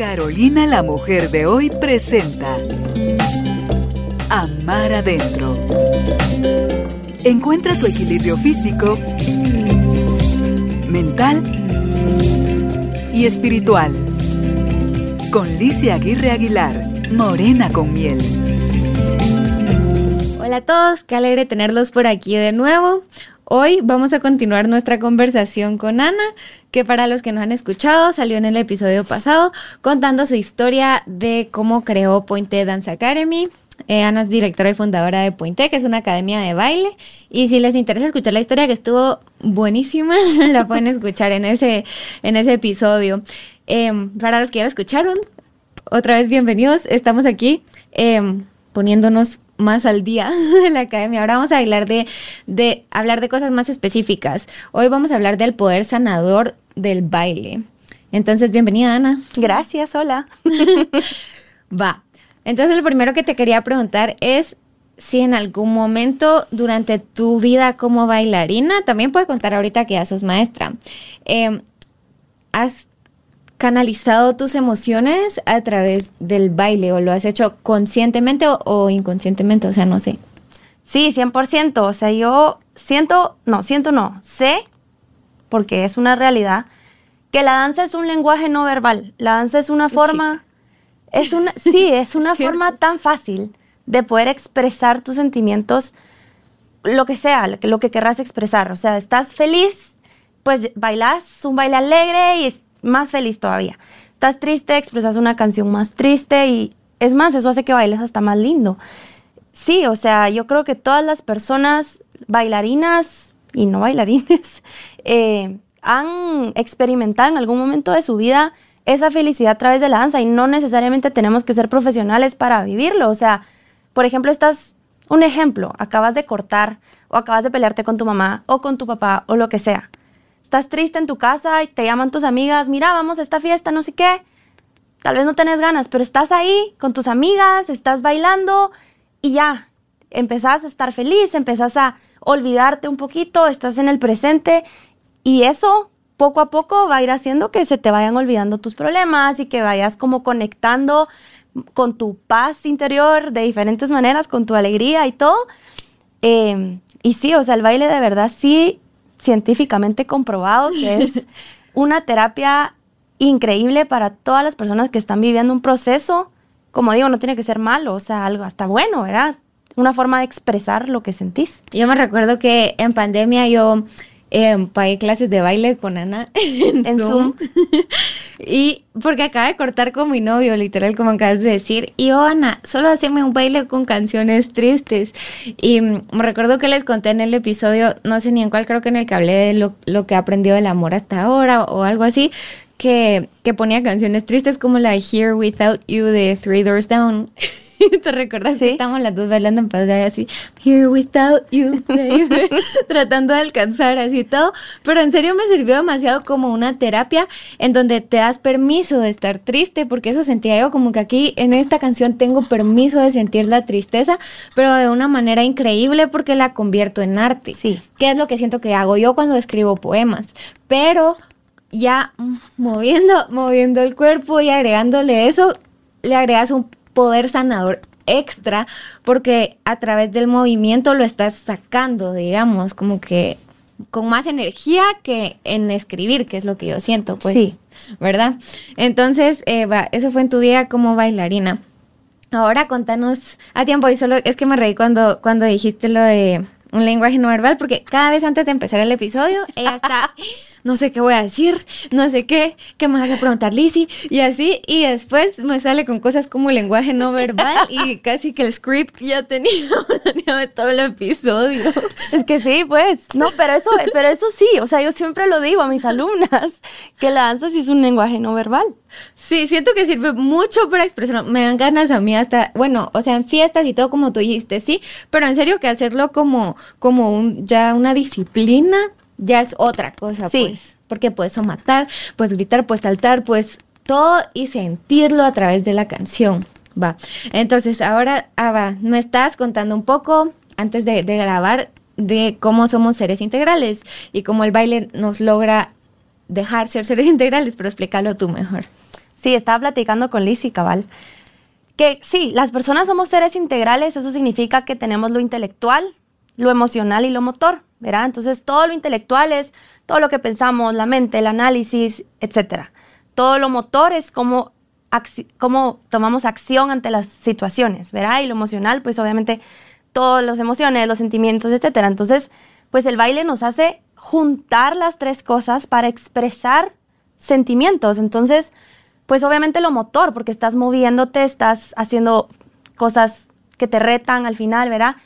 Carolina la mujer de hoy presenta Amar adentro. Encuentra tu equilibrio físico, mental y espiritual. Con Licia Aguirre Aguilar, Morena con miel. Hola a todos, qué alegre tenerlos por aquí de nuevo. Hoy vamos a continuar nuestra conversación con Ana, que para los que no han escuchado salió en el episodio pasado contando su historia de cómo creó Pointe Dance Academy. Eh, Ana es directora y fundadora de Pointe, que es una academia de baile. Y si les interesa escuchar la historia, que estuvo buenísima, la pueden escuchar en ese, en ese episodio. Em, para los que ya lo escucharon, otra vez bienvenidos. Estamos aquí em, poniéndonos más al día de la academia. Ahora vamos a hablar de, de, hablar de cosas más específicas. Hoy vamos a hablar del poder sanador del baile. Entonces, bienvenida, Ana. Gracias, hola. Va. Entonces, lo primero que te quería preguntar es si en algún momento durante tu vida como bailarina, también puedes contar ahorita que ya sos maestra, eh, has canalizado tus emociones a través del baile o lo has hecho conscientemente o, inconscientemente, o sea, no sé. Sí, 100%, o sea, yo siento, no, siento no, sé, porque es una realidad, que la danza es un lenguaje no verbal, la danza es una forma, es una, sí, es una forma tan fácil de poder expresar tus sentimientos, lo que sea, lo que querrás expresar, o sea, estás feliz, pues bailas un baile alegre y más feliz todavía. Estás triste, expresas una canción más triste y es más, eso hace que bailes hasta más lindo. Sí, o sea, yo creo que todas las personas bailarinas y no bailarines eh, han experimentado en algún momento de su vida esa felicidad a través de la danza y no necesariamente tenemos que ser profesionales para vivirlo. O sea, por ejemplo, estás, un ejemplo, acabas de cortar o acabas de pelearte con tu mamá o con tu papá o lo que sea estás triste en tu casa y te llaman tus amigas, mira, vamos a esta fiesta, no sé qué. Tal vez no tenés ganas, pero estás ahí con tus amigas, estás bailando y ya, empezás a estar feliz, empezás a olvidarte un poquito, estás en el presente y eso poco a poco va a ir haciendo que se te vayan olvidando tus problemas y que vayas como conectando con tu paz interior de diferentes maneras, con tu alegría y todo. Em, y sí, o sea, el baile de verdad sí científicamente comprobado que es una terapia increíble para todas las personas que están viviendo un proceso. Como digo, no tiene que ser malo, o sea, algo hasta bueno, ¿verdad? Una forma de expresar lo que sentís. Yo me recuerdo que en pandemia yo eh, pagué clases de baile con Ana en, Zoom. y porque acaba de cortar con mi novio, literal, como acabas de decir. Y yo, Ana, solo haceme un baile con canciones tristes. Y mm, me recuerdo que les conté en el episodio, no sé ni en cuál, creo que en el que hablé de lo, lo que he aprendido del amor hasta ahora o algo así. Que, que ponía canciones tristes como la Here Without You de Three Doors Down. ¿Te recuerdas que estamos las dos bailando en pantalla así, here without you, tratando de alcanzar así todo? Pero en serio me sirvió demasiado como una terapia en donde te das permiso de estar triste, porque eso sentía yo como que aquí en esta canción tengo permiso de sentir la tristeza, pero de una manera increíble porque la convierto en arte. Sí. ¿Qué es lo que siento que hago yo cuando escribo poemas? Pero ya moviendo, moviendo el cuerpo y agregándole eso, le agregas un poder sanador extra porque a través del movimiento lo estás sacando, digamos, como que con más energía que en escribir, que es lo que yo siento, pues. Sí. ¿Verdad? Entonces, Eva, eso fue en tu día como bailarina. Ahora contanos a tiempo y solo es que me reí cuando, cuando dijiste lo de un lenguaje no verbal, porque cada vez antes de empezar el episodio, ella está, no sé qué voy a decir, no sé qué, qué me vas a preguntar, Lizzie, y así, y después me sale con cosas como lenguaje no verbal y casi que el script ya tenía todo el episodio. Es que sí, pues, no, pero eso, pero eso sí, o sea, yo siempre lo digo a mis alumnas, que la danza sí es un lenguaje no verbal. Sí, siento que sirve mucho para expresar. Me dan ganas a mí hasta, bueno, o sea, en fiestas y todo como tú dijiste, sí, pero en serio que hacerlo como, como un, ya una disciplina ya es otra cosa, sí. pues. Porque puedes matar, puedes gritar, puedes saltar, pues todo y sentirlo a través de la canción. Va. Entonces, ahora, Ava, me estás contando un poco antes de, de grabar de cómo somos seres integrales y cómo el baile nos logra dejar ser seres integrales, pero explícalo tú mejor. Sí, estaba platicando con Liz y Cabal. Que sí, las personas somos seres integrales, eso significa que tenemos lo intelectual, lo emocional y lo motor, ¿verdad? Entonces todo lo intelectual es todo lo que pensamos, la mente, el análisis, etc. Todo lo motor es como cómo tomamos acción ante las situaciones, ¿verdad? Y lo emocional, pues obviamente todas las emociones, los sentimientos, etcétera. Entonces, pues el baile nos hace juntar las tres cosas para expresar sentimientos. Entonces, pues obviamente lo motor, porque estás moviéndote, estás haciendo cosas que te retan al final, ¿verdad?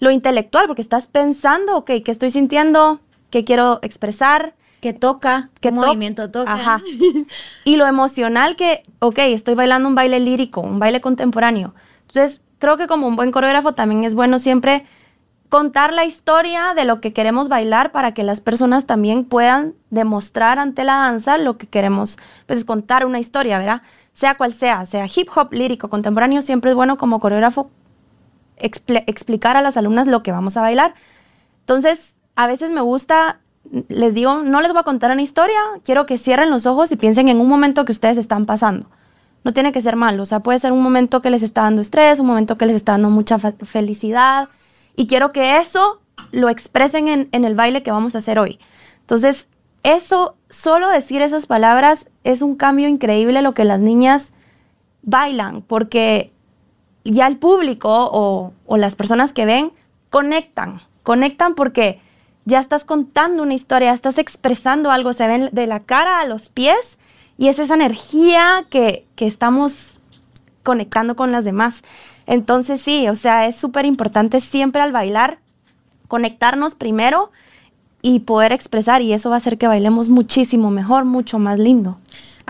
Lo intelectual, porque estás pensando, ok, ¿qué estoy sintiendo? ¿Qué quiero expresar? Que toca, que movimiento toca. Ajá. y lo emocional que, ok, estoy bailando un baile lírico, un baile contemporáneo. Entonces, creo que como un buen coreógrafo también es bueno siempre contar la historia de lo que queremos bailar para que las personas también puedan demostrar ante la danza lo que queremos, pues contar una historia, ¿verdad? Sea cual sea, sea hip hop, lírico, contemporáneo, siempre es bueno como coreógrafo explicar a las alumnas lo que vamos a bailar. Entonces, a veces me gusta les digo, no les voy a contar una historia, quiero que cierren los ojos y piensen en un momento que ustedes están pasando. No tiene que ser malo, o sea, puede ser un momento que les está dando estrés, un momento que les está dando mucha felicidad, y quiero que eso lo expresen en, en el baile que vamos a hacer hoy. Entonces, eso, solo decir esas palabras es un cambio increíble lo que las niñas bailan, porque ya el público o, las personas que ven conectan, conectan porque ya estás contando una historia, estás expresando algo, se ven de la cara a los pies y es esa energía que, que estamos conectando con las demás. Entonces sí, o sea, es súper importante siempre al bailar conectarnos primero y poder expresar y eso va a hacer que bailemos muchísimo mejor, mucho más lindo.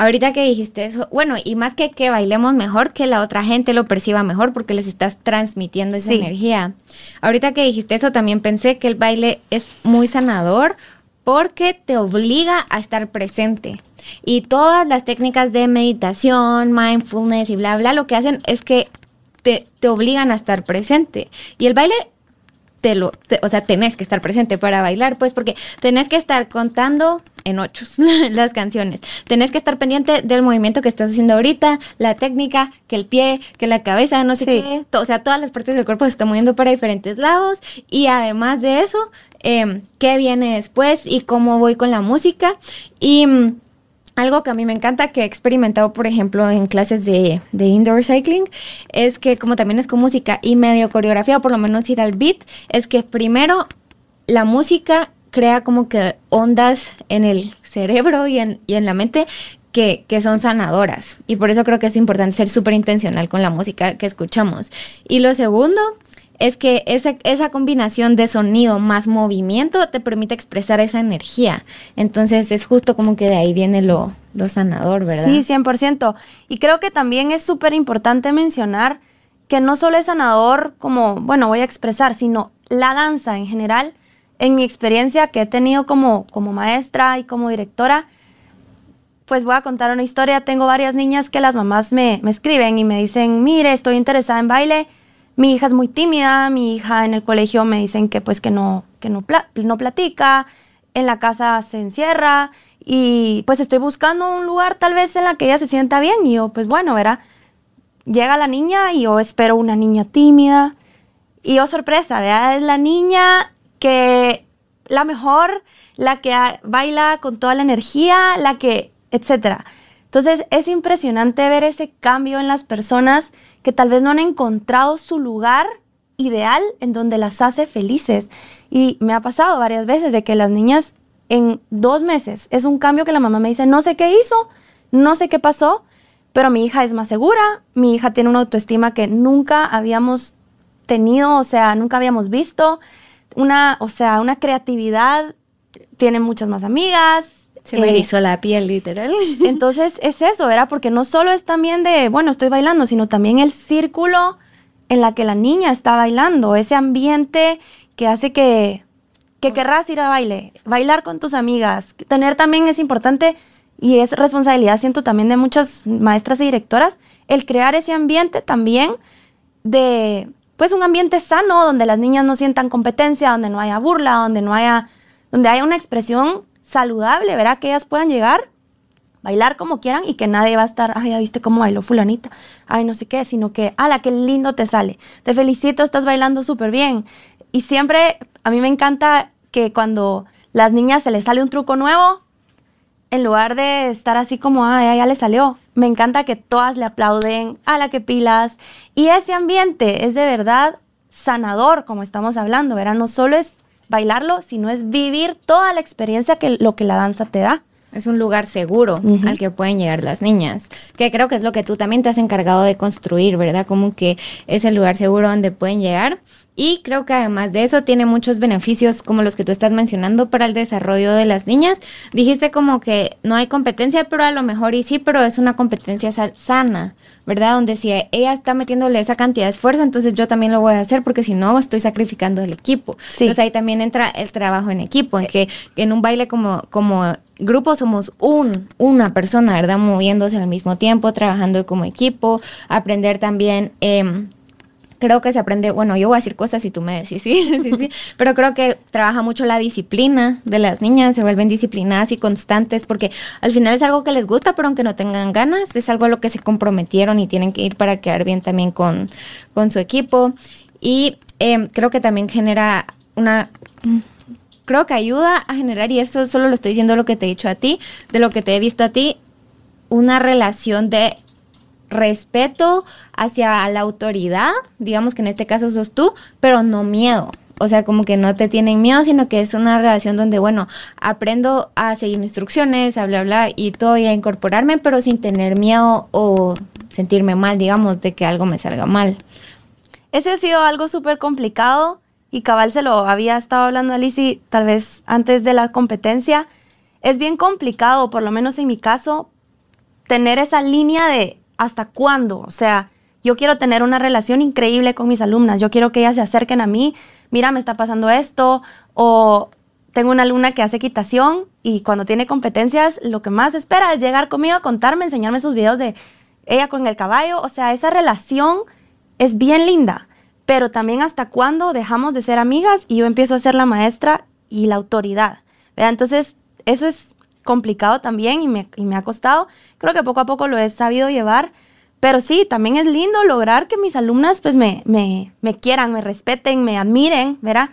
Ahorita que dijiste eso, bueno, y más que que bailemos mejor, que la otra gente lo perciba mejor porque les estás transmitiendo esa energía. Ahorita que dijiste eso, también pensé que el baile es muy sanador porque te obliga a estar presente. Y todas las técnicas de meditación, mindfulness y bla, bla, lo que hacen es que te, te obligan a estar presente. Y el baile te lo, o sea, tenés que estar presente para bailar, pues, porque tenés que estar contando en ochos las canciones. Tenés que estar pendiente del movimiento que estás haciendo ahorita, la técnica, que el pie, que la cabeza, no sé qué. o sea, todas las partes del cuerpo se están moviendo para diferentes lados. Y además de eso, eh, qué viene después y cómo voy con la música. Y mm, algo que a mí me encanta, que he experimentado, por ejemplo, en clases de, indoor cycling, es que como también es con música y medio coreografía, o por lo menos ir al beat, es que primero la música crea como que ondas en el cerebro y en, y en la mente que, que, son sanadoras. Y por eso creo que es importante ser súper intencional con la música que escuchamos. Y lo segundo es que esa, esa combinación de sonido más movimiento te permite expresar esa energía. Entonces es justo como que de ahí viene lo, lo sanador, ¿verdad? Sí, 100%. Y creo que también es súper importante mencionar que no solo es sanador como, bueno, voy a expresar, sino la danza en general, en mi experiencia que he tenido como, como maestra y como directora, pues voy a contar una historia. Tengo varias niñas que las mamás me, me escriben y me dicen, mire, estoy interesada en baile mi hija es muy tímida, mi hija en el colegio me dicen que pues que no, que no, no platica, en la casa se encierra y pues estoy buscando un lugar tal vez en la que ella se sienta bien y yo pues bueno, verá, llega la niña y yo espero una niña tímida y yo sorpresa, ¿verdad? Es la niña que la mejor, la que baila con toda la energía, la que, etcétera. Entonces es impresionante ver ese cambio en las personas que tal vez no han encontrado su lugar ideal en donde las hace felices. Y me ha pasado varias veces de que las niñas en dos meses es un cambio que la mamá me dice, no sé qué hizo, no sé qué pasó, pero mi hija es más segura, mi hija tiene una autoestima que nunca habíamos tenido, o sea, nunca habíamos visto, una, o sea, una creatividad, tiene muchas más amigas, se me hizo la piel, literal. Entonces es eso, ¿verdad? Porque no solo es también de, bueno, estoy bailando, sino también el círculo en la que la niña está bailando, ese ambiente que hace que, que querrás ir a baile, bailar con tus amigas. Tener también es importante y es responsabilidad, siento también de muchas maestras y directoras, el crear ese ambiente también de, pues un ambiente sano, donde las niñas no sientan competencia, donde no haya burla, donde no haya, donde haya una expresión saludable, ¿verdad? Que ellas puedan llegar bailar como quieran y que nadie va a estar, ay, ya viste cómo bailó fulanita, ay, no sé qué, sino que, ala, qué lindo te sale, te felicito, estás bailando súper bien. Y siempre, a mí me encanta que cuando las niñas se les sale un truco nuevo, en lugar de estar así como, ay, ya le salió, me encanta que todas le aplauden, a la que pilas. Y ese ambiente es de verdad sanador, como estamos hablando, ¿verdad? No solo es bailarlo, sino es vivir toda la experiencia que lo que la danza te da. Es un lugar seguro al que pueden llegar las niñas, que creo que es lo que tú también te has encargado de construir, ¿verdad? Como que es el lugar seguro donde pueden llegar. Y creo que además de eso tiene muchos beneficios como los que tú estás mencionando para el desarrollo de las niñas. Dijiste como que no hay competencia, pero a lo mejor y sí, pero es una competencia sana, ¿verdad? Donde si ella está metiéndole esa cantidad de esfuerzo, entonces yo también lo voy a hacer porque si no estoy sacrificando el equipo. Entonces ahí también entra el trabajo en equipo, en que en un baile como, como grupo somos un, una persona, ¿verdad? Moviéndose al mismo tiempo, trabajando como equipo, aprender también... Eh, creo que se aprende, bueno, yo voy a decir cosas y tú me decís, sí, sí, sí, pero creo que trabaja mucho la disciplina de las niñas, se vuelven disciplinadas y constantes porque al final es algo que les gusta, pero aunque no tengan ganas, es algo a lo que se comprometieron y tienen que ir para quedar bien también con, con su equipo. Y em, creo que también genera una creo que ayuda a generar, y eso solo lo estoy diciendo lo que te he dicho a ti, de lo que te he visto a ti, una relación de respeto hacia la autoridad, digamos que en este caso sos tú, pero no miedo. O sea, como que no te tienen miedo, sino que es una relación donde, bueno, aprendo a seguir instrucciones, a bla, bla, y todo y a incorporarme, pero sin tener miedo o sentirme mal, digamos, de que algo me salga mal. Ese ha sido algo súper complicado y cabal se lo había estado hablando a Lizzie tal vez antes de la competencia. Es bien complicado, por lo menos en mi caso, tener esa línea de hasta cuándo. O sea, yo quiero tener una relación increíble con mis alumnas, yo quiero que ellas se acerquen a mí, mira, me está pasando esto, o tengo una alumna que hace equitación y cuando tiene competencias, lo que más espera es llegar conmigo a contarme, enseñarme sus videos de ella con el caballo. O sea, esa relación es bien linda, pero también hasta cuándo dejamos de ser amigas y yo empiezo a ser la maestra y la autoridad. Entonces, eso es complicado también y me, y me ha costado. Creo que poco a poco lo he sabido llevar. Pero sí, también es lindo lograr que mis alumnas pues me, me, me quieran, me respeten, me admiren, ¿verdad?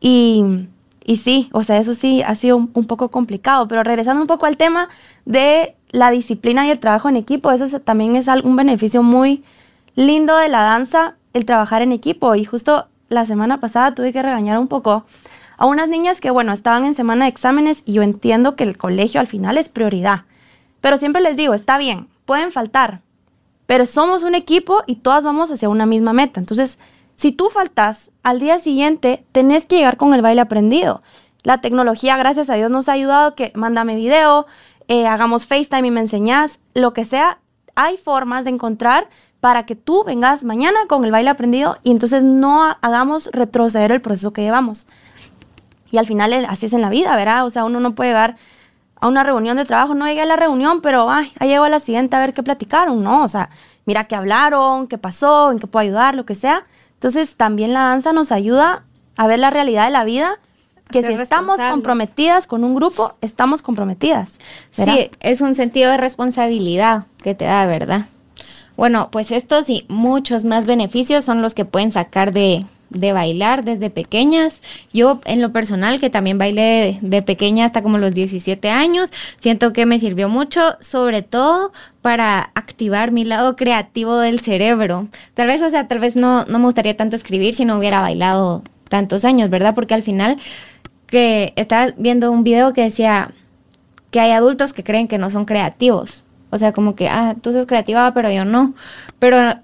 Y, y, sí, o sea, eso sí ha sido un, poco complicado. Pero regresando un poco al tema de la disciplina y el trabajo en equipo, eso también es un beneficio muy lindo de la danza, el trabajar en equipo. Y justo la semana pasada tuve que regañar un poco a unas niñas que, bueno, estaban en semana de exámenes y yo entiendo que el colegio al final es prioridad. Pero siempre les digo, está bien, pueden faltar, pero somos un equipo y todas vamos hacia una misma meta. Entonces, si tú faltas, al día siguiente tenés que llegar con el baile aprendido. La tecnología, gracias a Dios, nos ha ayudado que mándame video, eh, hagamos FaceTime y me enseñás, lo que sea. Hay formas de encontrar para que tú vengas mañana con el baile aprendido y entonces no hagamos retroceder el proceso que llevamos. Y al final así es en la vida, ¿verdad? O sea, uno no puede llegar a una reunión de trabajo, no llegué a la reunión, pero ay, ahí llego a la siguiente a ver qué platicaron, ¿no? O sea, mira qué hablaron, qué pasó, en qué puedo ayudar, lo que sea. Entonces, también la danza nos ayuda a ver la realidad de la vida, que si estamos comprometidas con un grupo, estamos comprometidas. Sí, es un sentido de responsabilidad que te da, ¿verdad? Bueno, pues estos y muchos más beneficios son los que pueden sacar de, de bailar desde pequeñas. Yo en lo personal, que también bailé de, pequeña hasta como los 17 años, siento que me sirvió mucho, sobre todo para activar mi lado creativo del cerebro. Tal vez, o sea, tal vez no, no me gustaría tanto escribir si no hubiera bailado tantos años, ¿verdad? Porque al final que estaba viendo un video que decía que hay adultos que creen que no son creativos. O sea, como que, ah, tú sos creativa, pero yo no. Pero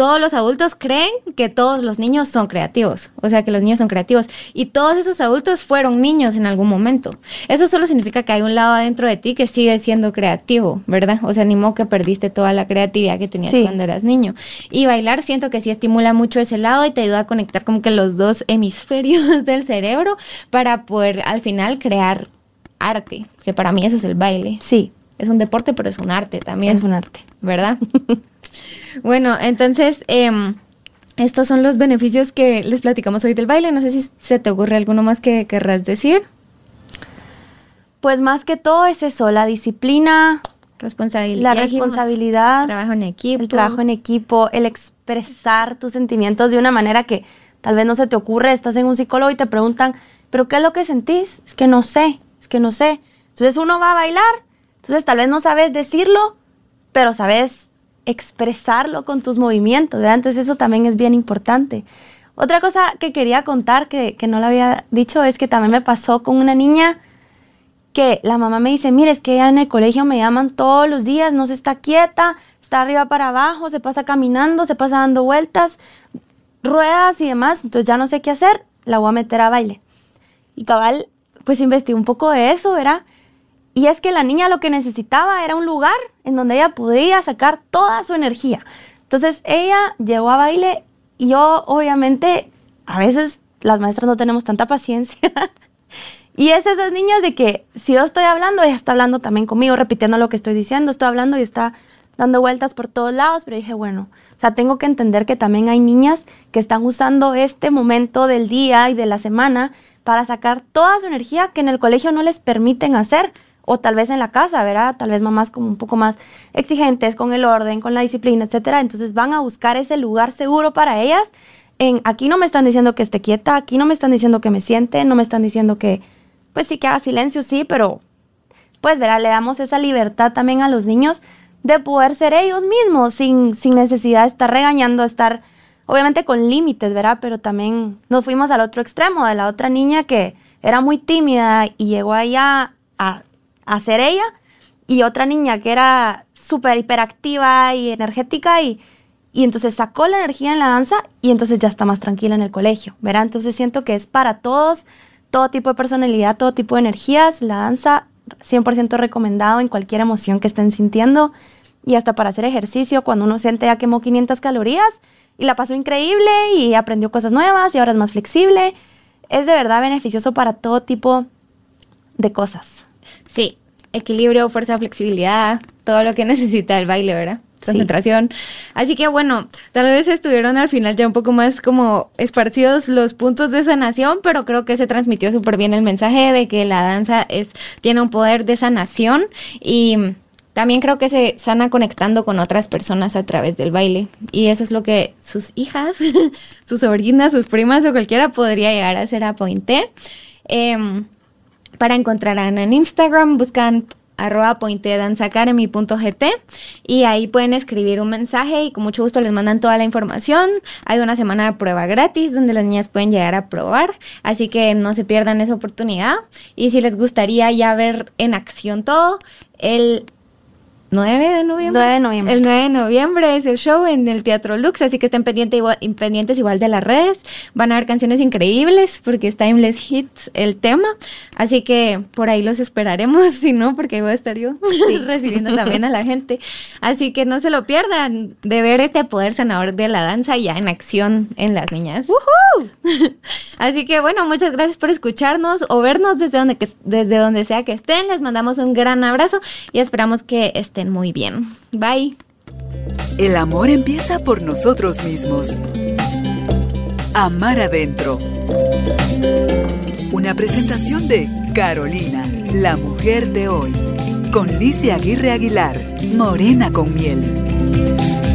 todos los adultos creen que todos los niños son creativos, o sea, que los niños son creativos. Y todos esos adultos fueron niños en algún momento. Eso solo significa que hay un lado adentro de ti que sigue siendo creativo, ¿verdad? O sea, ni modo que perdiste toda la creatividad que tenías cuando eras niño. Y bailar siento que sí estimula mucho ese lado y te ayuda a conectar como que los dos hemisferios del cerebro para poder al final crear arte, que para mí eso es el baile. Sí. Es un deporte, pero es un arte también. Es un arte. ¿Verdad? Bueno, entonces, em, estos son los beneficios que les platicamos hoy del baile. No sé si se te ocurre alguno más que querrás decir. Pues más que todo es eso, la disciplina, Responsabilidad. La responsabilidad. Trabajo en equipo. El trabajo en equipo, el expresar tus sentimientos de una manera que tal vez no se te ocurre. Estás en un psicólogo y te preguntan, ¿pero qué es lo que sentís? Es que no sé, es que no sé. Entonces uno va a bailar, entonces tal vez no sabes decirlo, pero sabes expresarlo con tus movimientos, ¿verdad? Entonces eso también es bien importante. Otra cosa que quería contar, que, que no lo había dicho, es que también me pasó con una niña que la mamá me dice, mire, es que ella en el colegio me llaman todos los días, no se está quieta, está arriba para abajo, se pasa caminando, se pasa dando vueltas, ruedas y demás, entonces ya no sé qué hacer, la voy a meter a baile. Y cabal, pues investigué un poco de eso, ¿verdad? Y es que la niña lo que necesitaba era un lugar en donde ella podía sacar toda su energía. Entonces ella llegó a baile y yo obviamente, a veces las maestras no tenemos tanta paciencia. Y es esas niñas de que si yo estoy hablando, ella está hablando también conmigo, repitiendo lo que estoy diciendo, estoy hablando y está dando vueltas por todos lados, pero dije, bueno, o sea, tengo que entender que también hay niñas que están usando este momento del día y de la semana para sacar toda su energía que en el colegio no les permiten hacer, o tal vez en la casa, ¿verdad? Tal vez mamás como un poco más exigentes con el orden, con la disciplina, etcétera. Entonces van a buscar ese lugar seguro para ellas. En aquí no me están diciendo que esté quieta, aquí no me están diciendo que me siente, no me están diciendo que pues sí que haga silencio, sí, pero pues verá, le damos esa libertad también a los niños de poder ser ellos mismos sin, sin necesidad de estar regañando, estar obviamente con límites, ¿verdad? Pero también nos fuimos al otro extremo de la otra niña que era muy tímida y llegó allá a, a ser ella y otra niña que era súper hiperactiva y energética y, y entonces sacó la energía en la danza y entonces ya está más tranquila en el colegio, ¿verdad? Entonces siento que es para todos todo tipo de personalidad, todo tipo de energías. La danza 100% recomendado en cualquier emoción que estén sintiendo y hasta para hacer ejercicio cuando uno siente ya quemó 500 calorías y la pasó increíble y aprendió cosas nuevas y ahora es más flexible. Es de verdad beneficioso para todo tipo de cosas. Sí, equilibrio, fuerza, flexibilidad, todo lo que necesita el baile, ¿verdad? concentración. Así que bueno, tal vez estuvieron al final ya un poco más como esparcidos los puntos de sanación, pero creo que se transmitió súper bien el mensaje de que la danza es, tiene un poder de sanación y también creo que se sana conectando con otras personas a través del baile. Y eso es lo que sus hijas, sus sobrinas, sus primas o cualquiera podría llegar a hacer a Pointe. Em, para encontrar a Ana en Instagram, buscan arroba pointedanceacademy.gt y ahí pueden escribir un mensaje y con mucho gusto les mandan toda la información. Hay una semana de prueba gratis donde las niñas pueden llegar a probar, así que no se pierdan esa oportunidad. Y si les gustaría ya ver en acción todo, el 9 de noviembre. 9 de noviembre. El 9 de noviembre es el show en el Teatro Lux, así que estén pendientes igual, pendientes igual de las redes. Van a haber canciones increíbles porque es Timeless Hits el tema. Así que por ahí los esperaremos, si no, porque voy a estar yo recibiendo también a la gente. Así que no se lo pierdan de ver este poder sanador de la danza ya en acción en las niñas. así que bueno, muchas gracias por escucharnos o vernos desde donde, desde donde sea que estén. Les mandamos un gran abrazo y esperamos que muy bien. Bye. El amor empieza por nosotros mismos. Amar adentro. Una presentación de Carolina, la mujer de hoy. Con Licia Aguirre Aguilar, Morena con miel.